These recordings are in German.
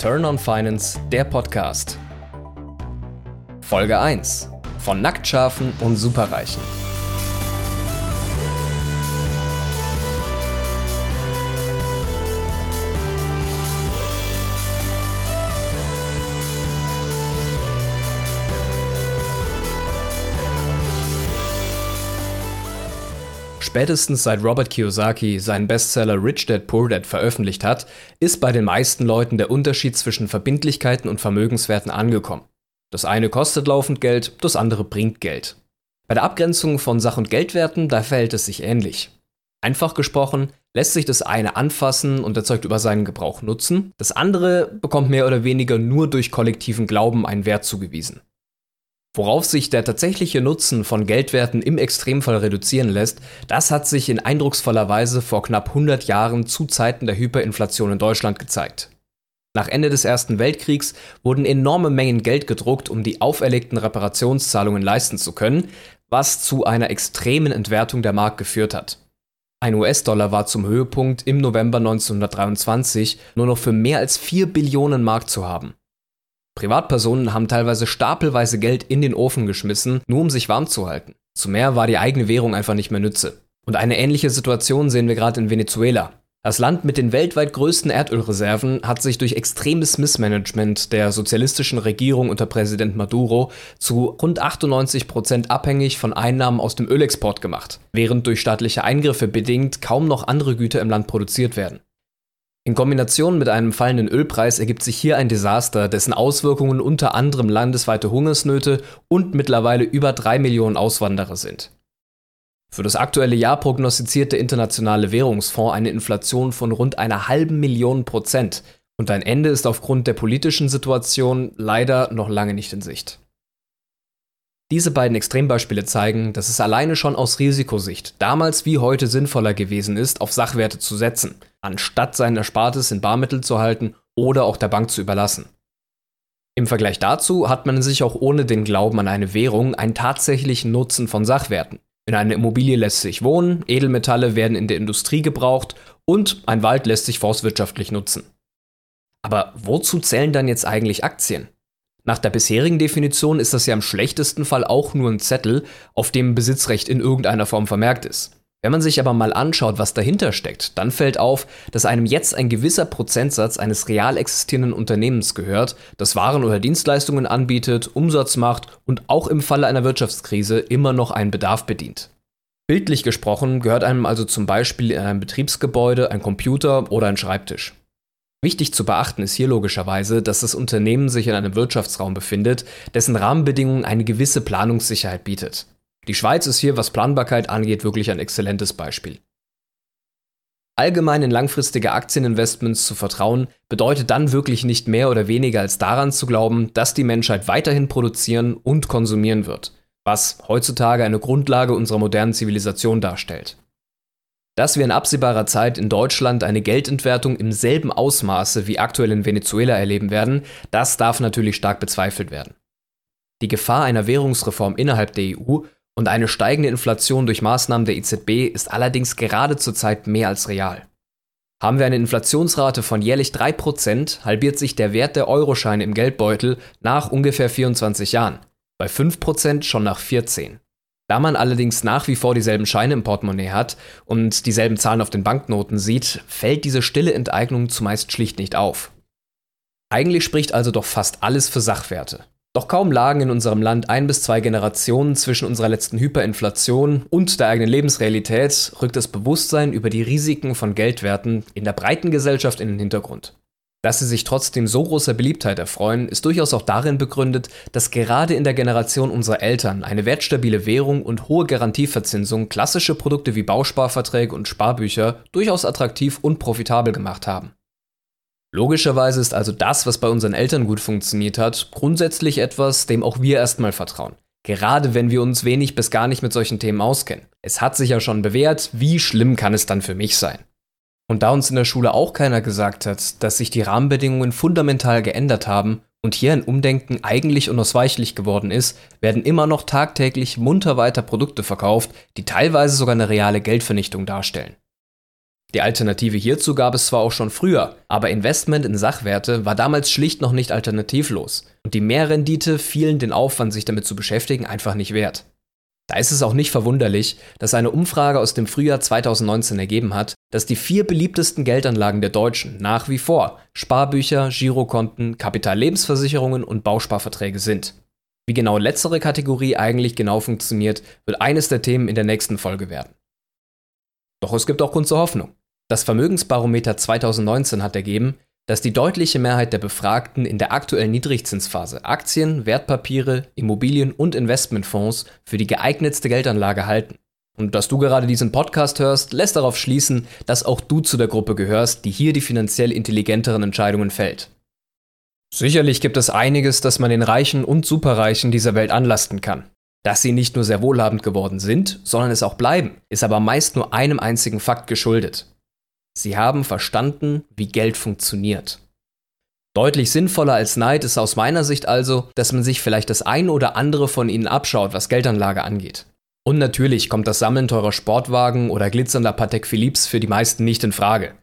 Turn on Finance, der Podcast. Folge 1. Von Nacktschafen und Superreichen. Spätestens seit Robert Kiyosaki seinen Bestseller Rich Dad Poor Dad veröffentlicht hat, ist bei den meisten Leuten der Unterschied zwischen Verbindlichkeiten und Vermögenswerten angekommen. Das eine kostet laufend Geld, das andere bringt Geld. Bei der Abgrenzung von Sach- und Geldwerten, da verhält es sich ähnlich. Einfach gesprochen, lässt sich das eine anfassen und erzeugt über seinen Gebrauch Nutzen, das andere bekommt mehr oder weniger nur durch kollektiven Glauben einen Wert zugewiesen. Worauf sich der tatsächliche Nutzen von Geldwerten im Extremfall reduzieren lässt, das hat sich in eindrucksvoller Weise vor knapp 100 Jahren zu Zeiten der Hyperinflation in Deutschland gezeigt. Nach Ende des Ersten Weltkriegs wurden enorme Mengen Geld gedruckt, um die auferlegten Reparationszahlungen leisten zu können, was zu einer extremen Entwertung der Mark geführt hat. Ein US-Dollar war zum Höhepunkt im November 1923 nur noch für mehr als 4 Billionen Mark zu haben. Privatpersonen haben teilweise stapelweise Geld in den Ofen geschmissen, nur um sich warm zu halten. Zu mehr war die eigene Währung einfach nicht mehr Nütze. Und eine ähnliche Situation sehen wir gerade in Venezuela. Das Land mit den weltweit größten Erdölreserven hat sich durch extremes Missmanagement der sozialistischen Regierung unter Präsident Maduro zu rund 98 Prozent abhängig von Einnahmen aus dem Ölexport gemacht, während durch staatliche Eingriffe bedingt kaum noch andere Güter im Land produziert werden. In Kombination mit einem fallenden Ölpreis ergibt sich hier ein Desaster, dessen Auswirkungen unter anderem landesweite Hungersnöte und mittlerweile über drei Millionen Auswanderer sind. Für das aktuelle Jahr prognostiziert der Internationale Währungsfonds eine Inflation von rund einer halben Million Prozent und ein Ende ist aufgrund der politischen Situation leider noch lange nicht in Sicht. Diese beiden Extrembeispiele zeigen, dass es alleine schon aus Risikosicht damals wie heute sinnvoller gewesen ist, auf Sachwerte zu setzen, anstatt sein Erspartes in Barmittel zu halten oder auch der Bank zu überlassen. Im Vergleich dazu hat man sich auch ohne den Glauben an eine Währung einen tatsächlichen Nutzen von Sachwerten. In einer Immobilie lässt sich wohnen, Edelmetalle werden in der Industrie gebraucht und ein Wald lässt sich forstwirtschaftlich nutzen. Aber wozu zählen dann jetzt eigentlich Aktien? Nach der bisherigen Definition ist das ja im schlechtesten Fall auch nur ein Zettel, auf dem Besitzrecht in irgendeiner Form vermerkt ist. Wenn man sich aber mal anschaut, was dahinter steckt, dann fällt auf, dass einem jetzt ein gewisser Prozentsatz eines real existierenden Unternehmens gehört, das Waren oder Dienstleistungen anbietet, Umsatz macht und auch im Falle einer Wirtschaftskrise immer noch einen Bedarf bedient. Bildlich gesprochen gehört einem also zum Beispiel in einem Betriebsgebäude ein Computer oder ein Schreibtisch. Wichtig zu beachten ist hier logischerweise, dass das Unternehmen sich in einem Wirtschaftsraum befindet, dessen Rahmenbedingungen eine gewisse Planungssicherheit bietet. Die Schweiz ist hier, was Planbarkeit angeht, wirklich ein exzellentes Beispiel. Allgemein in langfristige Aktieninvestments zu vertrauen, bedeutet dann wirklich nicht mehr oder weniger als daran zu glauben, dass die Menschheit weiterhin produzieren und konsumieren wird, was heutzutage eine Grundlage unserer modernen Zivilisation darstellt. Dass wir in absehbarer Zeit in Deutschland eine Geldentwertung im selben Ausmaße wie aktuell in Venezuela erleben werden, das darf natürlich stark bezweifelt werden. Die Gefahr einer Währungsreform innerhalb der EU und eine steigende Inflation durch Maßnahmen der EZB ist allerdings gerade zurzeit mehr als real. Haben wir eine Inflationsrate von jährlich 3%, halbiert sich der Wert der Euroscheine im Geldbeutel nach ungefähr 24 Jahren, bei 5% schon nach 14. Da man allerdings nach wie vor dieselben Scheine im Portemonnaie hat und dieselben Zahlen auf den Banknoten sieht, fällt diese stille Enteignung zumeist schlicht nicht auf. Eigentlich spricht also doch fast alles für Sachwerte. Doch kaum lagen in unserem Land ein bis zwei Generationen zwischen unserer letzten Hyperinflation und der eigenen Lebensrealität, rückt das Bewusstsein über die Risiken von Geldwerten in der breiten Gesellschaft in den Hintergrund. Dass sie sich trotzdem so großer Beliebtheit erfreuen, ist durchaus auch darin begründet, dass gerade in der Generation unserer Eltern eine wertstabile Währung und hohe Garantieverzinsung klassische Produkte wie Bausparverträge und Sparbücher durchaus attraktiv und profitabel gemacht haben. Logischerweise ist also das, was bei unseren Eltern gut funktioniert hat, grundsätzlich etwas, dem auch wir erstmal vertrauen. Gerade wenn wir uns wenig bis gar nicht mit solchen Themen auskennen. Es hat sich ja schon bewährt, wie schlimm kann es dann für mich sein? Und da uns in der Schule auch keiner gesagt hat, dass sich die Rahmenbedingungen fundamental geändert haben und hier ein Umdenken eigentlich unausweichlich geworden ist, werden immer noch tagtäglich munter weiter Produkte verkauft, die teilweise sogar eine reale Geldvernichtung darstellen. Die Alternative hierzu gab es zwar auch schon früher, aber Investment in Sachwerte war damals schlicht noch nicht alternativlos und die Mehrrendite fielen den Aufwand, sich damit zu beschäftigen, einfach nicht wert. Da ist es auch nicht verwunderlich, dass eine Umfrage aus dem Frühjahr 2019 ergeben hat, dass die vier beliebtesten Geldanlagen der Deutschen nach wie vor Sparbücher, Girokonten, Kapitallebensversicherungen und Bausparverträge sind. Wie genau letztere Kategorie eigentlich genau funktioniert, wird eines der Themen in der nächsten Folge werden. Doch es gibt auch Grund zur Hoffnung. Das Vermögensbarometer 2019 hat ergeben, dass die deutliche Mehrheit der Befragten in der aktuellen Niedrigzinsphase Aktien, Wertpapiere, Immobilien und Investmentfonds für die geeignetste Geldanlage halten. Und dass du gerade diesen Podcast hörst, lässt darauf schließen, dass auch du zu der Gruppe gehörst, die hier die finanziell intelligenteren Entscheidungen fällt. Sicherlich gibt es einiges, das man den Reichen und Superreichen dieser Welt anlasten kann. Dass sie nicht nur sehr wohlhabend geworden sind, sondern es auch bleiben, ist aber meist nur einem einzigen Fakt geschuldet. Sie haben verstanden, wie Geld funktioniert. Deutlich sinnvoller als Neid ist aus meiner Sicht also, dass man sich vielleicht das eine oder andere von ihnen abschaut, was Geldanlage angeht. Und natürlich kommt das Sammeln teurer Sportwagen oder glitzernder Patek Philips für die meisten nicht in Frage.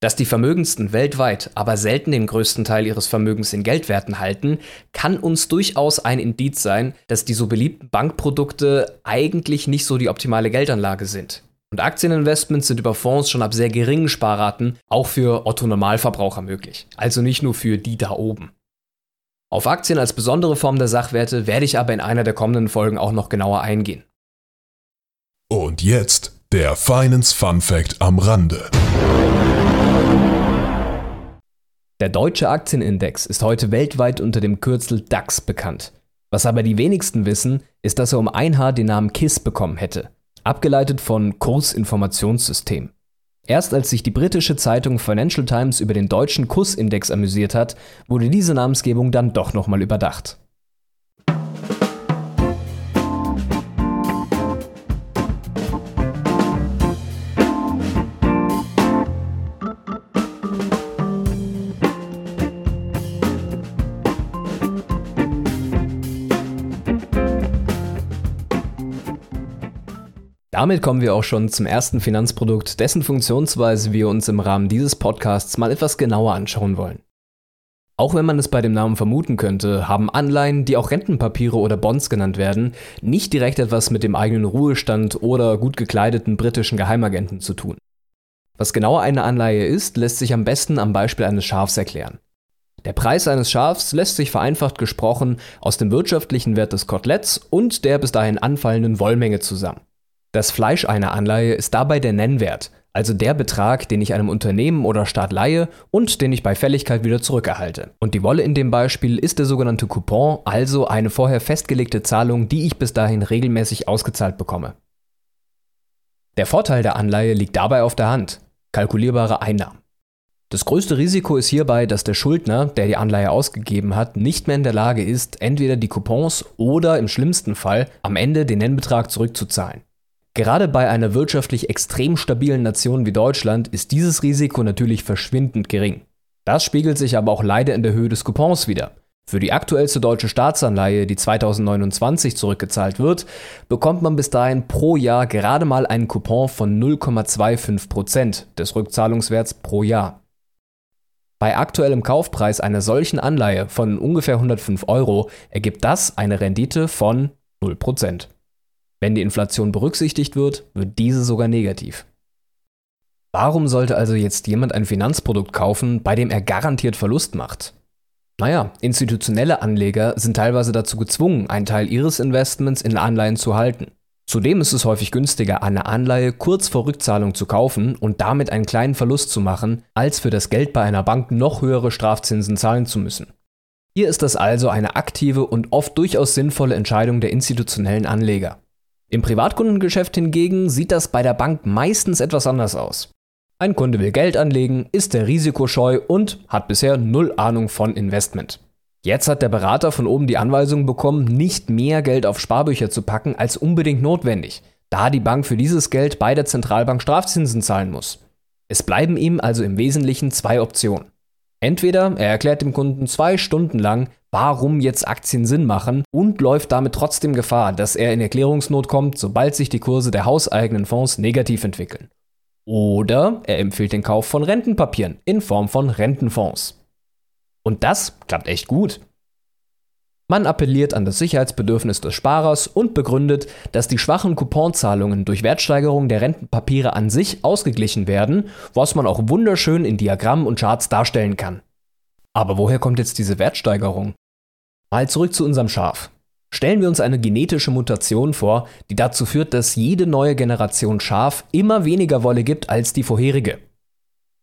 Dass die Vermögendsten weltweit aber selten den größten Teil ihres Vermögens in Geldwerten halten, kann uns durchaus ein Indiz sein, dass die so beliebten Bankprodukte eigentlich nicht so die optimale Geldanlage sind. Und Aktieninvestments sind über Fonds schon ab sehr geringen Sparraten auch für Otto Normalverbraucher möglich. Also nicht nur für die da oben. Auf Aktien als besondere Form der Sachwerte werde ich aber in einer der kommenden Folgen auch noch genauer eingehen. Und jetzt der Finance Fun Fact am Rande. Der deutsche Aktienindex ist heute weltweit unter dem Kürzel DAX bekannt. Was aber die wenigsten wissen, ist, dass er um ein Haar den Namen KISS bekommen hätte abgeleitet von Kursinformationssystem. Erst als sich die britische Zeitung Financial Times über den deutschen Kursindex amüsiert hat, wurde diese Namensgebung dann doch nochmal überdacht. Damit kommen wir auch schon zum ersten Finanzprodukt, dessen Funktionsweise wir uns im Rahmen dieses Podcasts mal etwas genauer anschauen wollen. Auch wenn man es bei dem Namen vermuten könnte, haben Anleihen, die auch Rentenpapiere oder Bonds genannt werden, nicht direkt etwas mit dem eigenen Ruhestand oder gut gekleideten britischen Geheimagenten zu tun. Was genau eine Anleihe ist, lässt sich am besten am Beispiel eines Schafs erklären. Der Preis eines Schafs lässt sich vereinfacht gesprochen aus dem wirtschaftlichen Wert des Koteletts und der bis dahin anfallenden Wollmenge zusammen. Das Fleisch einer Anleihe ist dabei der Nennwert, also der Betrag, den ich einem Unternehmen oder Staat leihe und den ich bei Fälligkeit wieder zurückerhalte. Und die Wolle in dem Beispiel ist der sogenannte Coupon, also eine vorher festgelegte Zahlung, die ich bis dahin regelmäßig ausgezahlt bekomme. Der Vorteil der Anleihe liegt dabei auf der Hand, kalkulierbare Einnahmen. Das größte Risiko ist hierbei, dass der Schuldner, der die Anleihe ausgegeben hat, nicht mehr in der Lage ist, entweder die Coupons oder im schlimmsten Fall am Ende den Nennbetrag zurückzuzahlen. Gerade bei einer wirtschaftlich extrem stabilen Nation wie Deutschland ist dieses Risiko natürlich verschwindend gering. Das spiegelt sich aber auch leider in der Höhe des Coupons wider. Für die aktuellste deutsche Staatsanleihe, die 2029 zurückgezahlt wird, bekommt man bis dahin pro Jahr gerade mal einen Coupon von 0,25% des Rückzahlungswerts pro Jahr. Bei aktuellem Kaufpreis einer solchen Anleihe von ungefähr 105 Euro ergibt das eine Rendite von 0%. Wenn die Inflation berücksichtigt wird, wird diese sogar negativ. Warum sollte also jetzt jemand ein Finanzprodukt kaufen, bei dem er garantiert Verlust macht? Naja, institutionelle Anleger sind teilweise dazu gezwungen, einen Teil ihres Investments in Anleihen zu halten. Zudem ist es häufig günstiger, eine Anleihe kurz vor Rückzahlung zu kaufen und damit einen kleinen Verlust zu machen, als für das Geld bei einer Bank noch höhere Strafzinsen zahlen zu müssen. Hier ist das also eine aktive und oft durchaus sinnvolle Entscheidung der institutionellen Anleger. Im Privatkundengeschäft hingegen sieht das bei der Bank meistens etwas anders aus. Ein Kunde will Geld anlegen, ist der risikoscheu und hat bisher null Ahnung von Investment. Jetzt hat der Berater von oben die Anweisung bekommen, nicht mehr Geld auf Sparbücher zu packen als unbedingt notwendig, da die Bank für dieses Geld bei der Zentralbank Strafzinsen zahlen muss. Es bleiben ihm also im Wesentlichen zwei Optionen. Entweder er erklärt dem Kunden zwei Stunden lang, warum jetzt Aktien Sinn machen und läuft damit trotzdem Gefahr, dass er in Erklärungsnot kommt, sobald sich die Kurse der hauseigenen Fonds negativ entwickeln. Oder er empfiehlt den Kauf von Rentenpapieren in Form von Rentenfonds. Und das klappt echt gut. Man appelliert an das Sicherheitsbedürfnis des Sparers und begründet, dass die schwachen Couponzahlungen durch Wertsteigerung der Rentenpapiere an sich ausgeglichen werden, was man auch wunderschön in Diagrammen und Charts darstellen kann. Aber woher kommt jetzt diese Wertsteigerung? Mal zurück zu unserem Schaf. Stellen wir uns eine genetische Mutation vor, die dazu führt, dass jede neue Generation Schaf immer weniger Wolle gibt als die vorherige.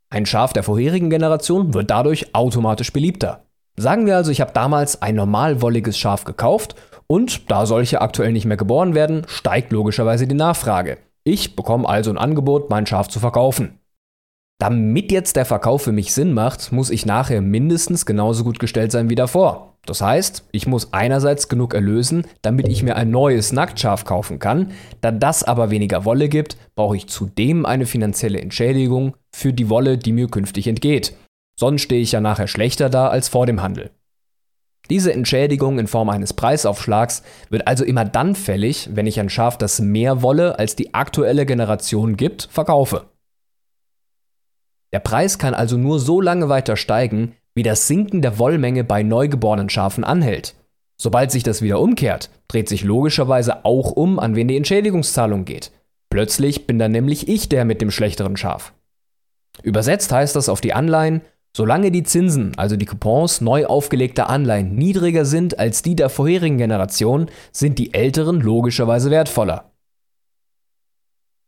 Ein Schaf der vorherigen Generation wird dadurch automatisch beliebter. Sagen wir also, ich habe damals ein normalwolliges Schaf gekauft und da solche aktuell nicht mehr geboren werden, steigt logischerweise die Nachfrage. Ich bekomme also ein Angebot, mein Schaf zu verkaufen. Damit jetzt der Verkauf für mich Sinn macht, muss ich nachher mindestens genauso gut gestellt sein wie davor. Das heißt, ich muss einerseits genug erlösen, damit ich mir ein neues Nacktschaf kaufen kann. Da das aber weniger Wolle gibt, brauche ich zudem eine finanzielle Entschädigung für die Wolle, die mir künftig entgeht. Sonst stehe ich ja nachher schlechter da als vor dem Handel. Diese Entschädigung in Form eines Preisaufschlags wird also immer dann fällig, wenn ich ein Schaf, das mehr Wolle als die aktuelle Generation gibt, verkaufe. Der Preis kann also nur so lange weiter steigen, wie das Sinken der Wollmenge bei neugeborenen Schafen anhält. Sobald sich das wieder umkehrt, dreht sich logischerweise auch um, an wen die Entschädigungszahlung geht. Plötzlich bin dann nämlich ich der mit dem schlechteren Schaf. Übersetzt heißt das auf die Anleihen, Solange die Zinsen, also die Coupons neu aufgelegter Anleihen, niedriger sind als die der vorherigen Generation, sind die älteren logischerweise wertvoller.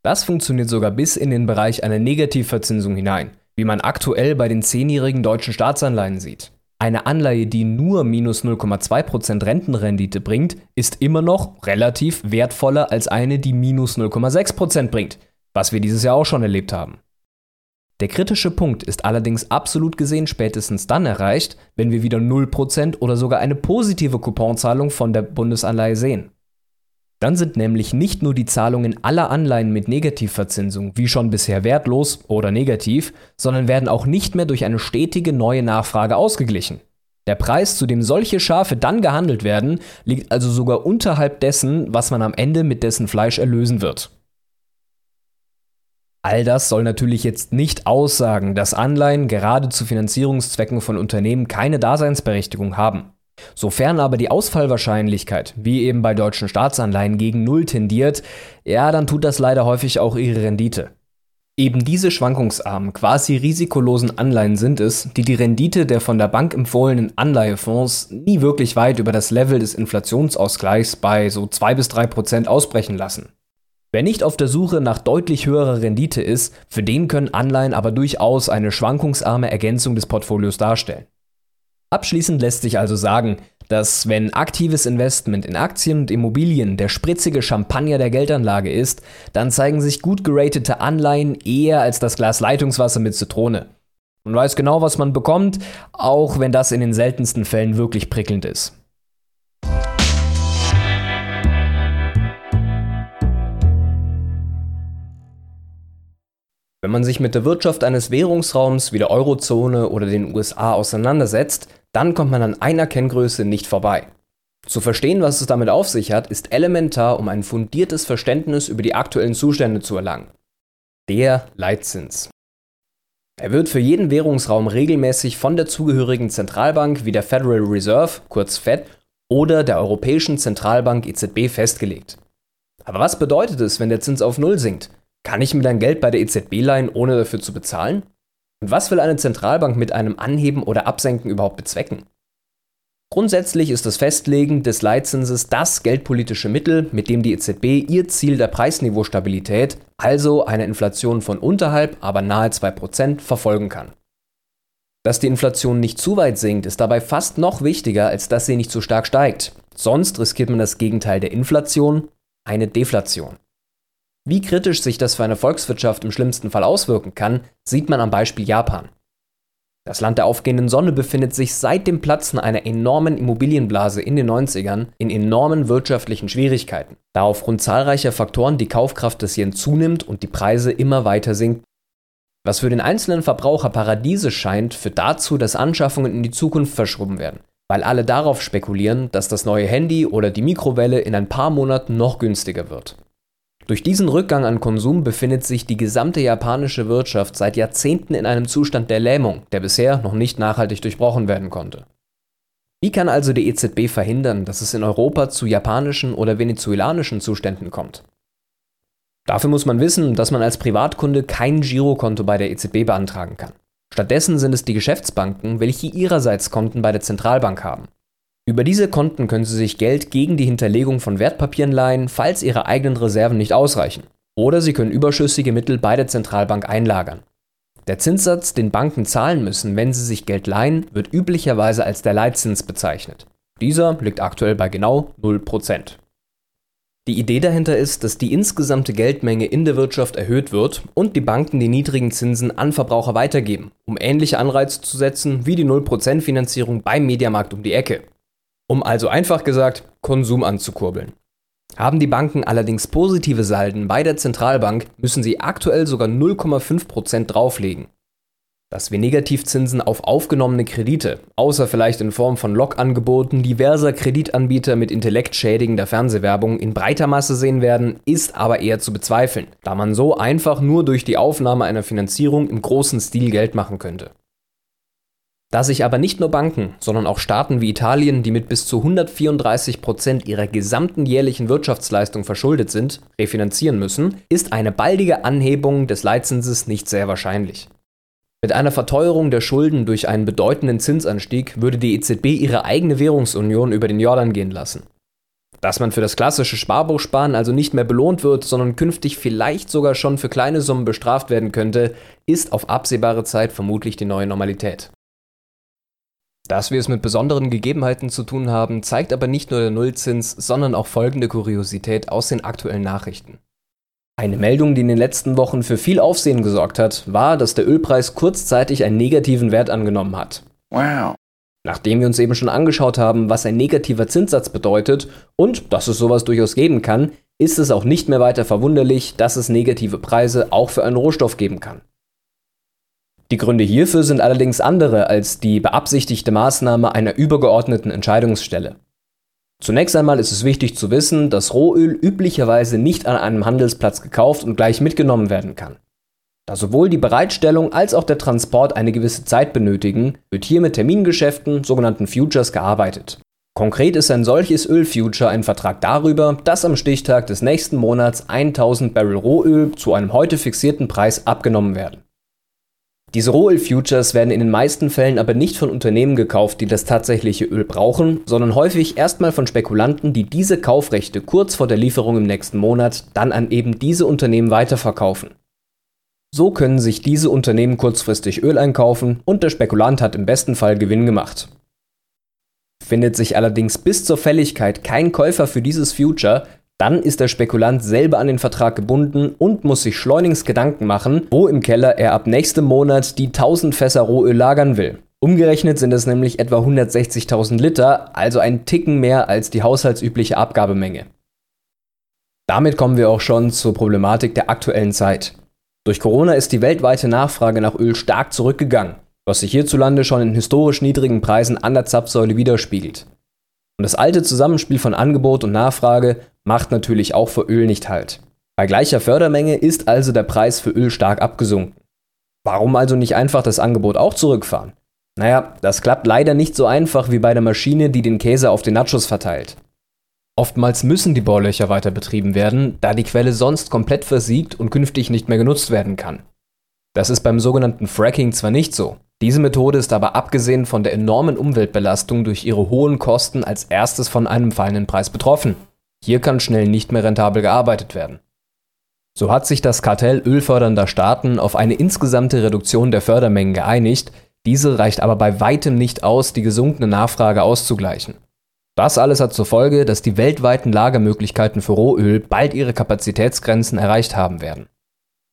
Das funktioniert sogar bis in den Bereich einer Negativverzinsung hinein, wie man aktuell bei den zehnjährigen deutschen Staatsanleihen sieht. Eine Anleihe, die nur minus 0,2% Rentenrendite bringt, ist immer noch relativ wertvoller als eine, die minus 0,6% bringt, was wir dieses Jahr auch schon erlebt haben. Der kritische Punkt ist allerdings absolut gesehen spätestens dann erreicht, wenn wir wieder 0% oder sogar eine positive Couponzahlung von der Bundesanleihe sehen. Dann sind nämlich nicht nur die Zahlungen aller Anleihen mit Negativverzinsung wie schon bisher wertlos oder negativ, sondern werden auch nicht mehr durch eine stetige neue Nachfrage ausgeglichen. Der Preis, zu dem solche Schafe dann gehandelt werden, liegt also sogar unterhalb dessen, was man am Ende mit dessen Fleisch erlösen wird. All das soll natürlich jetzt nicht aussagen, dass Anleihen gerade zu Finanzierungszwecken von Unternehmen keine Daseinsberechtigung haben. Sofern aber die Ausfallwahrscheinlichkeit, wie eben bei deutschen Staatsanleihen, gegen Null tendiert, ja, dann tut das leider häufig auch ihre Rendite. Eben diese schwankungsarmen, quasi risikolosen Anleihen sind es, die die Rendite der von der Bank empfohlenen Anleihefonds nie wirklich weit über das Level des Inflationsausgleichs bei so 2 bis 3 Prozent ausbrechen lassen. Wer nicht auf der Suche nach deutlich höherer Rendite ist, für den können Anleihen aber durchaus eine schwankungsarme Ergänzung des Portfolios darstellen. Abschließend lässt sich also sagen, dass wenn aktives Investment in Aktien und Immobilien der spritzige Champagner der Geldanlage ist, dann zeigen sich gut geratete Anleihen eher als das Glas Leitungswasser mit Zitrone. Man weiß genau, was man bekommt, auch wenn das in den seltensten Fällen wirklich prickelnd ist. Wenn man sich mit der Wirtschaft eines Währungsraums wie der Eurozone oder den USA auseinandersetzt, dann kommt man an einer Kenngröße nicht vorbei. Zu verstehen, was es damit auf sich hat, ist elementar, um ein fundiertes Verständnis über die aktuellen Zustände zu erlangen. Der Leitzins. Er wird für jeden Währungsraum regelmäßig von der zugehörigen Zentralbank wie der Federal Reserve, kurz Fed, oder der Europäischen Zentralbank EZB festgelegt. Aber was bedeutet es, wenn der Zins auf Null sinkt? Kann ich mir dann Geld bei der EZB leihen, ohne dafür zu bezahlen? Und was will eine Zentralbank mit einem Anheben oder Absenken überhaupt bezwecken? Grundsätzlich ist das Festlegen des Leitzinses das geldpolitische Mittel, mit dem die EZB ihr Ziel der Preisniveaustabilität, also eine Inflation von unterhalb, aber nahe 2%, verfolgen kann. Dass die Inflation nicht zu weit sinkt, ist dabei fast noch wichtiger, als dass sie nicht zu stark steigt. Sonst riskiert man das Gegenteil der Inflation, eine Deflation. Wie kritisch sich das für eine Volkswirtschaft im schlimmsten Fall auswirken kann, sieht man am Beispiel Japan. Das Land der aufgehenden Sonne befindet sich seit dem Platzen einer enormen Immobilienblase in den 90ern in enormen wirtschaftlichen Schwierigkeiten, da aufgrund zahlreicher Faktoren die Kaufkraft des Yen zunimmt und die Preise immer weiter sinken. Was für den einzelnen Verbraucher paradiesisch scheint, führt dazu, dass Anschaffungen in die Zukunft verschoben werden, weil alle darauf spekulieren, dass das neue Handy oder die Mikrowelle in ein paar Monaten noch günstiger wird. Durch diesen Rückgang an Konsum befindet sich die gesamte japanische Wirtschaft seit Jahrzehnten in einem Zustand der Lähmung, der bisher noch nicht nachhaltig durchbrochen werden konnte. Wie kann also die EZB verhindern, dass es in Europa zu japanischen oder venezolanischen Zuständen kommt? Dafür muss man wissen, dass man als Privatkunde kein Girokonto bei der EZB beantragen kann. Stattdessen sind es die Geschäftsbanken, welche ihrerseits Konten bei der Zentralbank haben. Über diese Konten können Sie sich Geld gegen die Hinterlegung von Wertpapieren leihen, falls Ihre eigenen Reserven nicht ausreichen. Oder Sie können überschüssige Mittel bei der Zentralbank einlagern. Der Zinssatz, den Banken zahlen müssen, wenn sie sich Geld leihen, wird üblicherweise als der Leitzins bezeichnet. Dieser liegt aktuell bei genau 0%. Die Idee dahinter ist, dass die insgesamte Geldmenge in der Wirtschaft erhöht wird und die Banken die niedrigen Zinsen an Verbraucher weitergeben, um ähnliche Anreize zu setzen wie die 0% Finanzierung beim Mediamarkt um die Ecke. Um also einfach gesagt Konsum anzukurbeln. Haben die Banken allerdings positive Salden bei der Zentralbank, müssen sie aktuell sogar 0,5% drauflegen. Dass wir Negativzinsen auf aufgenommene Kredite, außer vielleicht in Form von Log-Angeboten diverser Kreditanbieter mit intellektschädigender Fernsehwerbung in breiter Masse sehen werden, ist aber eher zu bezweifeln, da man so einfach nur durch die Aufnahme einer Finanzierung im großen Stil Geld machen könnte. Da sich aber nicht nur Banken, sondern auch Staaten wie Italien, die mit bis zu 134 Prozent ihrer gesamten jährlichen Wirtschaftsleistung verschuldet sind, refinanzieren müssen, ist eine baldige Anhebung des Leitzinses nicht sehr wahrscheinlich. Mit einer Verteuerung der Schulden durch einen bedeutenden Zinsanstieg würde die EZB ihre eigene Währungsunion über den Jordan gehen lassen. Dass man für das klassische Sparbuchsparen also nicht mehr belohnt wird, sondern künftig vielleicht sogar schon für kleine Summen bestraft werden könnte, ist auf absehbare Zeit vermutlich die neue Normalität. Dass wir es mit besonderen Gegebenheiten zu tun haben, zeigt aber nicht nur der Nullzins, sondern auch folgende Kuriosität aus den aktuellen Nachrichten. Eine Meldung, die in den letzten Wochen für viel Aufsehen gesorgt hat, war, dass der Ölpreis kurzzeitig einen negativen Wert angenommen hat. Wow. Nachdem wir uns eben schon angeschaut haben, was ein negativer Zinssatz bedeutet und dass es sowas durchaus geben kann, ist es auch nicht mehr weiter verwunderlich, dass es negative Preise auch für einen Rohstoff geben kann. Die Gründe hierfür sind allerdings andere als die beabsichtigte Maßnahme einer übergeordneten Entscheidungsstelle. Zunächst einmal ist es wichtig zu wissen, dass Rohöl üblicherweise nicht an einem Handelsplatz gekauft und gleich mitgenommen werden kann. Da sowohl die Bereitstellung als auch der Transport eine gewisse Zeit benötigen, wird hier mit Termingeschäften, sogenannten Futures, gearbeitet. Konkret ist ein solches Ölfuture ein Vertrag darüber, dass am Stichtag des nächsten Monats 1000 Barrel Rohöl zu einem heute fixierten Preis abgenommen werden. Diese Rohöl-Futures werden in den meisten Fällen aber nicht von Unternehmen gekauft, die das tatsächliche Öl brauchen, sondern häufig erstmal von Spekulanten, die diese Kaufrechte kurz vor der Lieferung im nächsten Monat dann an eben diese Unternehmen weiterverkaufen. So können sich diese Unternehmen kurzfristig Öl einkaufen und der Spekulant hat im besten Fall Gewinn gemacht. Findet sich allerdings bis zur Fälligkeit kein Käufer für dieses Future, dann ist der Spekulant selber an den Vertrag gebunden und muss sich schleunigst Gedanken machen, wo im Keller er ab nächstem Monat die 1000 Fässer Rohöl lagern will. Umgerechnet sind es nämlich etwa 160.000 Liter, also ein Ticken mehr als die haushaltsübliche Abgabemenge. Damit kommen wir auch schon zur Problematik der aktuellen Zeit. Durch Corona ist die weltweite Nachfrage nach Öl stark zurückgegangen, was sich hierzulande schon in historisch niedrigen Preisen an der Zapfsäule widerspiegelt. Und das alte Zusammenspiel von Angebot und Nachfrage macht natürlich auch für Öl nicht halt. Bei gleicher Fördermenge ist also der Preis für Öl stark abgesunken. Warum also nicht einfach das Angebot auch zurückfahren? Naja, das klappt leider nicht so einfach wie bei der Maschine, die den Käse auf den Nachos verteilt. Oftmals müssen die Bohrlöcher weiter betrieben werden, da die Quelle sonst komplett versiegt und künftig nicht mehr genutzt werden kann. Das ist beim sogenannten Fracking zwar nicht so. Diese Methode ist aber abgesehen von der enormen Umweltbelastung durch ihre hohen Kosten als erstes von einem fallenden Preis betroffen. Hier kann schnell nicht mehr rentabel gearbeitet werden. So hat sich das Kartell ölfördernder Staaten auf eine insgesamte Reduktion der Fördermengen geeinigt, diese reicht aber bei weitem nicht aus, die gesunkene Nachfrage auszugleichen. Das alles hat zur Folge, dass die weltweiten Lagermöglichkeiten für Rohöl bald ihre Kapazitätsgrenzen erreicht haben werden.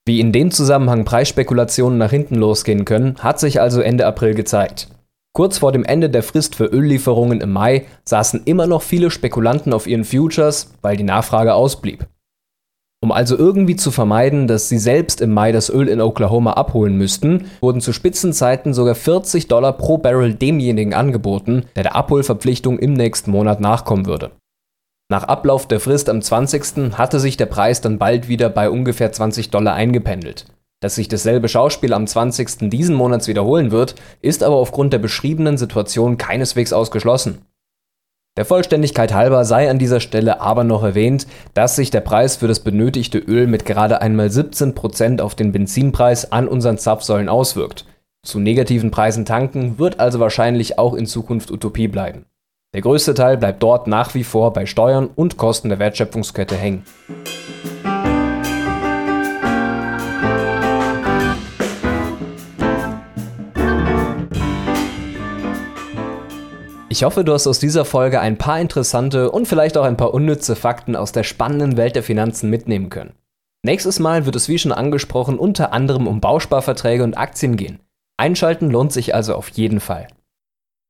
Wie in dem Zusammenhang Preisspekulationen nach hinten losgehen können, hat sich also Ende April gezeigt. Kurz vor dem Ende der Frist für Öllieferungen im Mai saßen immer noch viele Spekulanten auf ihren Futures, weil die Nachfrage ausblieb. Um also irgendwie zu vermeiden, dass sie selbst im Mai das Öl in Oklahoma abholen müssten, wurden zu Spitzenzeiten sogar 40 Dollar pro Barrel demjenigen angeboten, der der Abholverpflichtung im nächsten Monat nachkommen würde. Nach Ablauf der Frist am 20. hatte sich der Preis dann bald wieder bei ungefähr 20 Dollar eingependelt. Dass sich dasselbe Schauspiel am 20. diesen Monats wiederholen wird, ist aber aufgrund der beschriebenen Situation keineswegs ausgeschlossen. Der Vollständigkeit halber sei an dieser Stelle aber noch erwähnt, dass sich der Preis für das benötigte Öl mit gerade einmal 17% auf den Benzinpreis an unseren Zapfsäulen auswirkt. Zu negativen Preisen tanken wird also wahrscheinlich auch in Zukunft Utopie bleiben. Der größte Teil bleibt dort nach wie vor bei Steuern und Kosten der Wertschöpfungskette hängen. Ich hoffe, du hast aus dieser Folge ein paar interessante und vielleicht auch ein paar unnütze Fakten aus der spannenden Welt der Finanzen mitnehmen können. Nächstes Mal wird es wie schon angesprochen unter anderem um Bausparverträge und Aktien gehen. Einschalten lohnt sich also auf jeden Fall.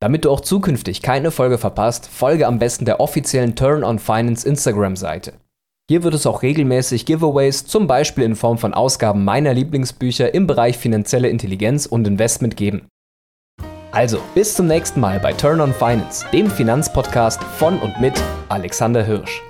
Damit du auch zukünftig keine Folge verpasst, folge am besten der offiziellen Turn on Finance Instagram-Seite. Hier wird es auch regelmäßig Giveaways, zum Beispiel in Form von Ausgaben meiner Lieblingsbücher im Bereich finanzielle Intelligenz und Investment geben. Also, bis zum nächsten Mal bei Turn on Finance, dem Finanzpodcast von und mit Alexander Hirsch.